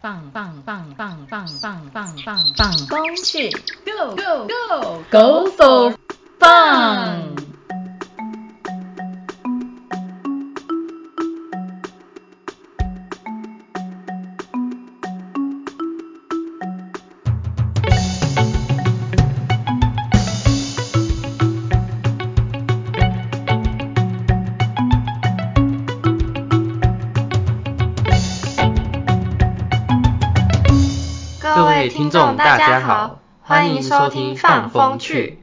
棒棒棒棒棒棒棒棒棒工去，Go Go Go Go for fun！听众，大家好，欢迎收听《放风趣》，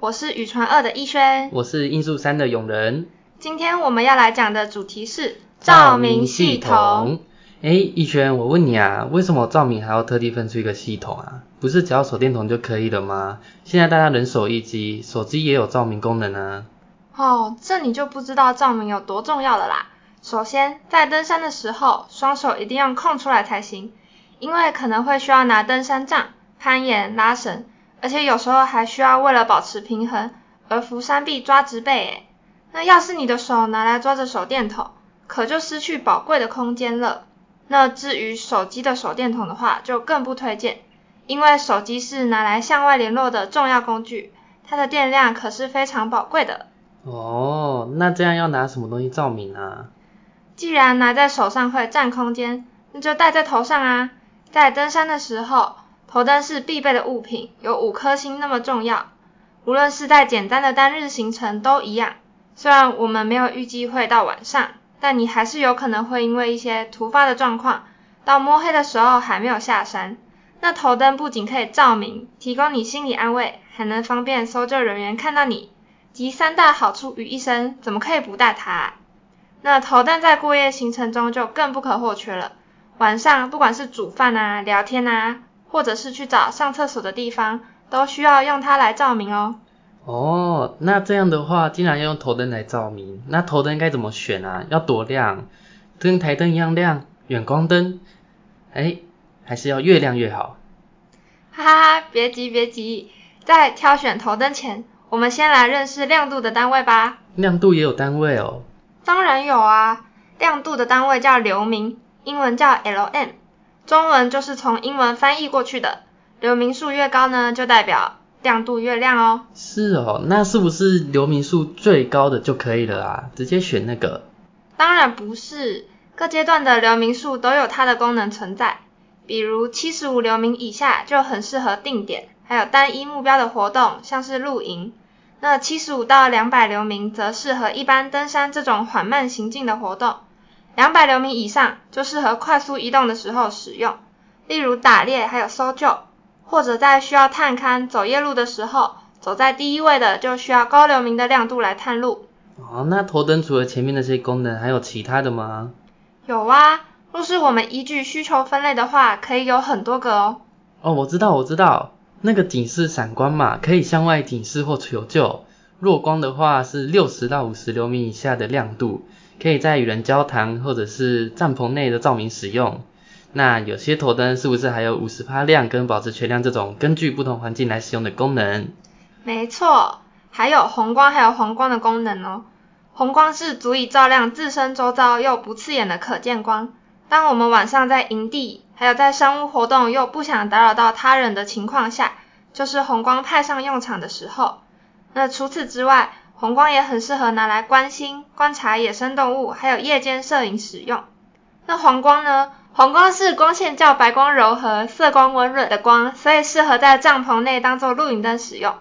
我是宇传二的逸轩，我是音速三的永仁。今天我们要来讲的主题是照明系统。哎，逸轩，我问你啊，为什么照明还要特地分出一个系统啊？不是只要手电筒就可以了吗？现在大家人手一机，手机也有照明功能啊。哦，这你就不知道照明有多重要了啦。首先，在登山的时候，双手一定要空出来才行。因为可能会需要拿登山杖、攀岩、拉绳，而且有时候还需要为了保持平衡而扶山壁抓植被诶。那要是你的手拿来抓着手电筒，可就失去宝贵的空间了。那至于手机的手电筒的话，就更不推荐，因为手机是拿来向外联络的重要工具，它的电量可是非常宝贵的。哦，那这样要拿什么东西照明啊？既然拿在手上会占空间，那就戴在头上啊。在登山的时候，头灯是必备的物品，有五颗星那么重要。无论是在简单的单日行程都一样。虽然我们没有预计会到晚上，但你还是有可能会因为一些突发的状况，到摸黑的时候还没有下山。那头灯不仅可以照明，提供你心理安慰，还能方便搜救人员看到你。集三大好处于一身，怎么可以不带它？那头灯在过夜行程中就更不可或缺了。晚上不管是煮饭啊、聊天啊，或者是去找上厕所的地方，都需要用它来照明哦。哦，那这样的话，竟然要用头灯来照明，那头灯该怎么选啊？要多亮？跟台灯一样亮？远光灯？哎，还是要越亮越好？哈哈哈，别急别急，在挑选头灯前，我们先来认识亮度的单位吧。亮度也有单位哦？当然有啊，亮度的单位叫流明。英文叫 L-M，中文就是从英文翻译过去的。流明数越高呢，就代表亮度越亮哦。是哦，那是不是流明数最高的就可以了啊？直接选那个？当然不是，各阶段的流明数都有它的功能存在。比如七十五流明以下就很适合定点，还有单一目标的活动，像是露营。那七十五到两百流明则适合一般登山这种缓慢行进的活动。两百流明以上就适合快速移动的时候使用，例如打猎还有搜救，或者在需要探勘走夜路的时候，走在第一位的就需要高流明的亮度来探路。哦，那头灯除了前面那些功能，还有其他的吗？有啊，若是我们依据需求分类的话，可以有很多个哦。哦，我知道，我知道，那个警示闪光嘛，可以向外警示或求救。弱光的话是六十到五十流明以下的亮度。可以在与人交谈或者是帐篷内的照明使用。那有些头灯是不是还有五十帕亮跟保持全亮这种根据不同环境来使用的功能？没错，还有红光还有黄光的功能哦。红光是足以照亮自身周遭又不刺眼的可见光。当我们晚上在营地还有在商务活动又不想打扰到他人的情况下，就是红光派上用场的时候。那除此之外，红光也很适合拿来观星、观察野生动物，还有夜间摄影使用。那黄光呢？黄光是光线较白光柔和、色光温润的光，所以适合在帐篷内当做露营灯使用。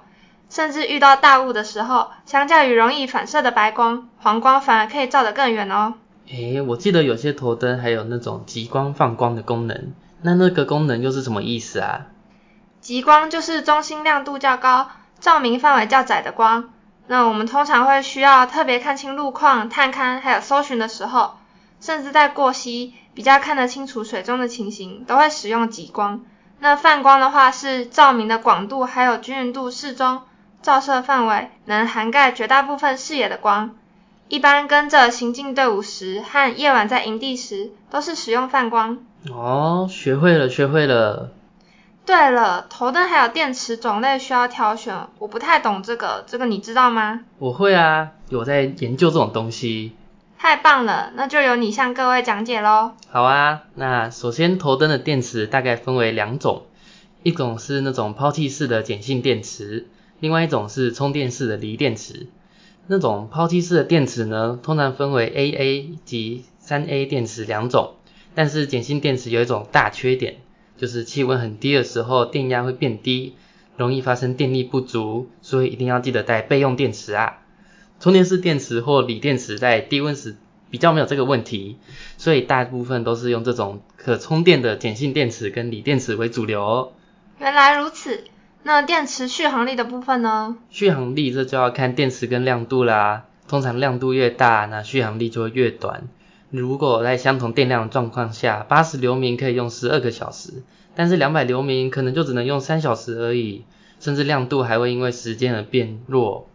甚至遇到大雾的时候，相较于容易反射的白光，黄光反而可以照得更远哦。诶，我记得有些头灯还有那种极光放光的功能，那那个功能又是什么意思啊？极光就是中心亮度较高、照明范围较窄的光。那我们通常会需要特别看清路况、探勘还有搜寻的时候，甚至在过溪比较看得清楚水中的情形，都会使用极光。那泛光的话是照明的广度还有均匀度适中，照射范围能涵盖绝大部分视野的光。一般跟着行进队伍时和夜晚在营地时，都是使用泛光。哦，学会了，学会了。对了，头灯还有电池种类需要挑选，我不太懂这个，这个你知道吗？我会啊，有在研究这种东西。太棒了，那就由你向各位讲解喽。好啊，那首先头灯的电池大概分为两种，一种是那种抛弃式的碱性电池，另外一种是充电式的锂电池。那种抛弃式的电池呢，通常分为 AA 及 3A 电池两种，但是碱性电池有一种大缺点，就是气温很低的时候电压会变低，容易发生电力不足，所以一定要记得带备用电池啊。充电式电池或锂电池在低温时比较没有这个问题，所以大部分都是用这种可充电的碱性电池跟锂电池为主流哦。原来如此。那电池续航力的部分呢？续航力这就要看电池跟亮度啦。通常亮度越大，那续航力就会越短。如果在相同电量的状况下，八十流明可以用十二个小时，但是两百流明可能就只能用三小时而已，甚至亮度还会因为时间而变弱。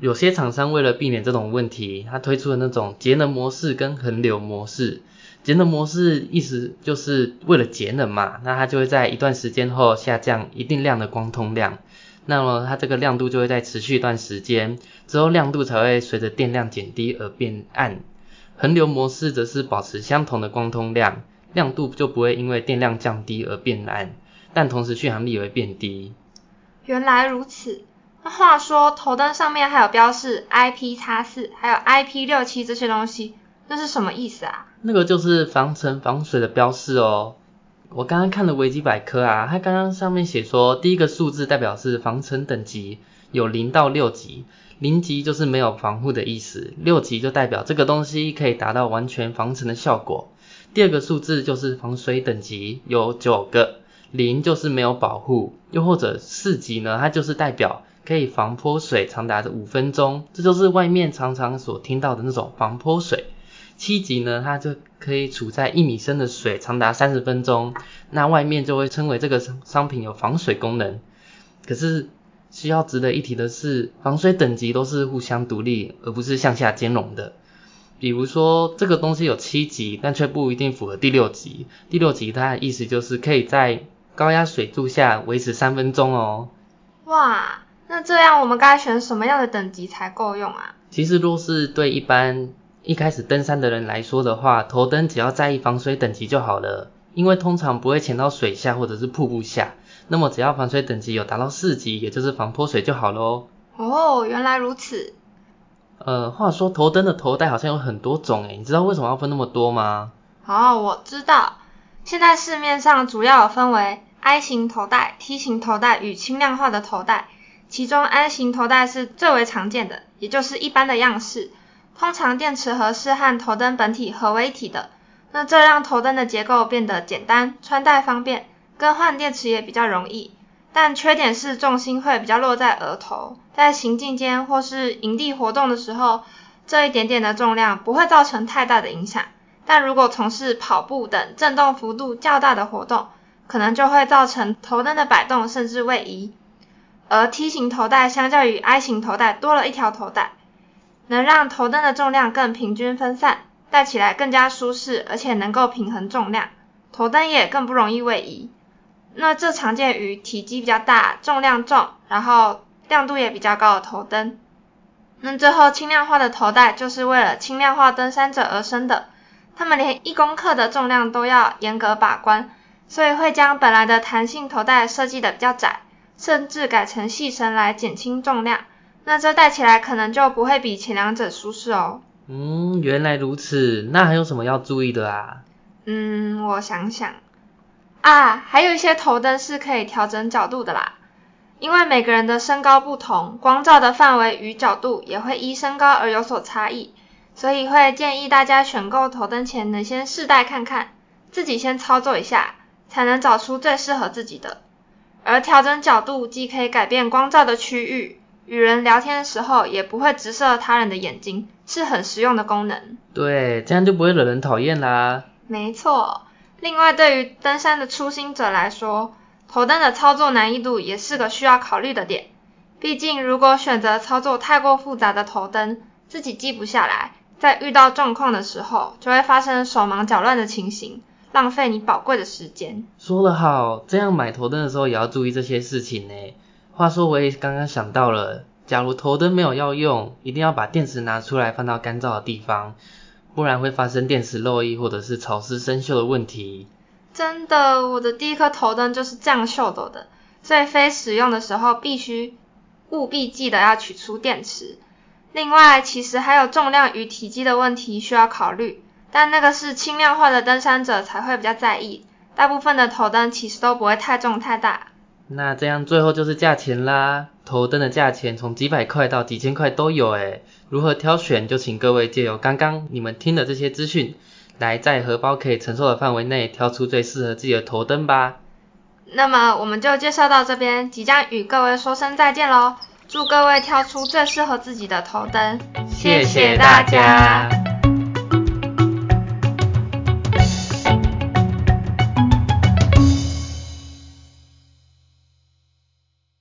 有些厂商为了避免这种问题，他推出了那种节能模式跟恒流模式。节能模式意思就是为了节能嘛，那它就会在一段时间后下降一定量的光通量，那么它这个亮度就会在持续一段时间之后，亮度才会随着电量减低而变暗。恒流模式则是保持相同的光通量，亮度就不会因为电量降低而变暗，但同时续航力也会变低。原来如此。那话说，头灯上面还有标示 IP 叉四，还有 IP 六七这些东西。那是什么意思啊？那个就是防尘防水的标示哦。我刚刚看了维基百科啊，它刚刚上面写说，第一个数字代表是防尘等级，有零到六级，零级就是没有防护的意思，六级就代表这个东西可以达到完全防尘的效果。第二个数字就是防水等级，有九个，零就是没有保护，又或者四级呢，它就是代表可以防泼水长达五分钟，这就是外面常常所听到的那种防泼水。七级呢，它就可以处在一米深的水长达三十分钟，那外面就会称为这个商商品有防水功能。可是需要值得一提的是，防水等级都是互相独立，而不是向下兼容的。比如说这个东西有七级，但却不一定符合第六级。第六级它的意思就是可以在高压水柱下维持三分钟哦。哇，那这样我们该选什么样的等级才够用啊？其实若是对一般一开始登山的人来说的话，头灯只要在意防水等级就好了，因为通常不会潜到水下或者是瀑布下。那么只要防水等级有达到四级，也就是防泼水就好喽。哦，原来如此。呃，话说头灯的头带好像有很多种诶，你知道为什么要分那么多吗？哦，我知道。现在市面上主要有分为 I 型头带、T 型头带与轻量化的头带，其中 I 型头带是最为常见的，也就是一般的样式。通常电池盒是和头灯本体合为一体的，那这让头灯的结构变得简单，穿戴方便，更换电池也比较容易。但缺点是重心会比较落在额头，在行进间或是营地活动的时候，这一点点的重量不会造成太大的影响。但如果从事跑步等震动幅度较大的活动，可能就会造成头灯的摆动甚至位移。而 T 型头带相较于 I 型头带多了一条头带。能让头灯的重量更平均分散，戴起来更加舒适，而且能够平衡重量，头灯也更不容易位移。那这常见于体积比较大、重量重，然后亮度也比较高的头灯。那最后轻量化的头戴就是为了轻量化登山者而生的，他们连一公克的重量都要严格把关，所以会将本来的弹性头带设计的比较窄，甚至改成细绳来减轻重量。那这戴起来可能就不会比前两者舒适哦。嗯，原来如此。那还有什么要注意的啊？嗯，我想想啊，还有一些头灯是可以调整角度的啦。因为每个人的身高不同，光照的范围与角度也会依身高而有所差异，所以会建议大家选购头灯前能先试戴看看，自己先操作一下，才能找出最适合自己的。而调整角度既可以改变光照的区域。与人聊天的时候也不会直射他人的眼睛，是很实用的功能。对，这样就不会惹人讨厌啦。没错。另外，对于登山的初心者来说，头灯的操作难易度也是个需要考虑的点。毕竟，如果选择操作太过复杂的头灯，自己记不下来，在遇到状况的时候，就会发生手忙脚乱的情形，浪费你宝贵的时间。说得好，这样买头灯的时候也要注意这些事情呢。话说我也刚刚想到了，假如头灯没有要用，一定要把电池拿出来放到干燥的地方，不然会发生电池漏液或者是潮湿生锈的问题。真的，我的第一颗头灯就是这样锈走的，所以非使用的时候必须务必记得要取出电池。另外，其实还有重量与体积的问题需要考虑，但那个是轻量化的登山者才会比较在意，大部分的头灯其实都不会太重太大。那这样最后就是价钱啦，头灯的价钱从几百块到几千块都有诶，如何挑选就请各位借由刚刚你们听的这些资讯，来在荷包可以承受的范围内挑出最适合自己的头灯吧。那么我们就介绍到这边，即将与各位说声再见喽，祝各位挑出最适合自己的头灯，谢谢大家。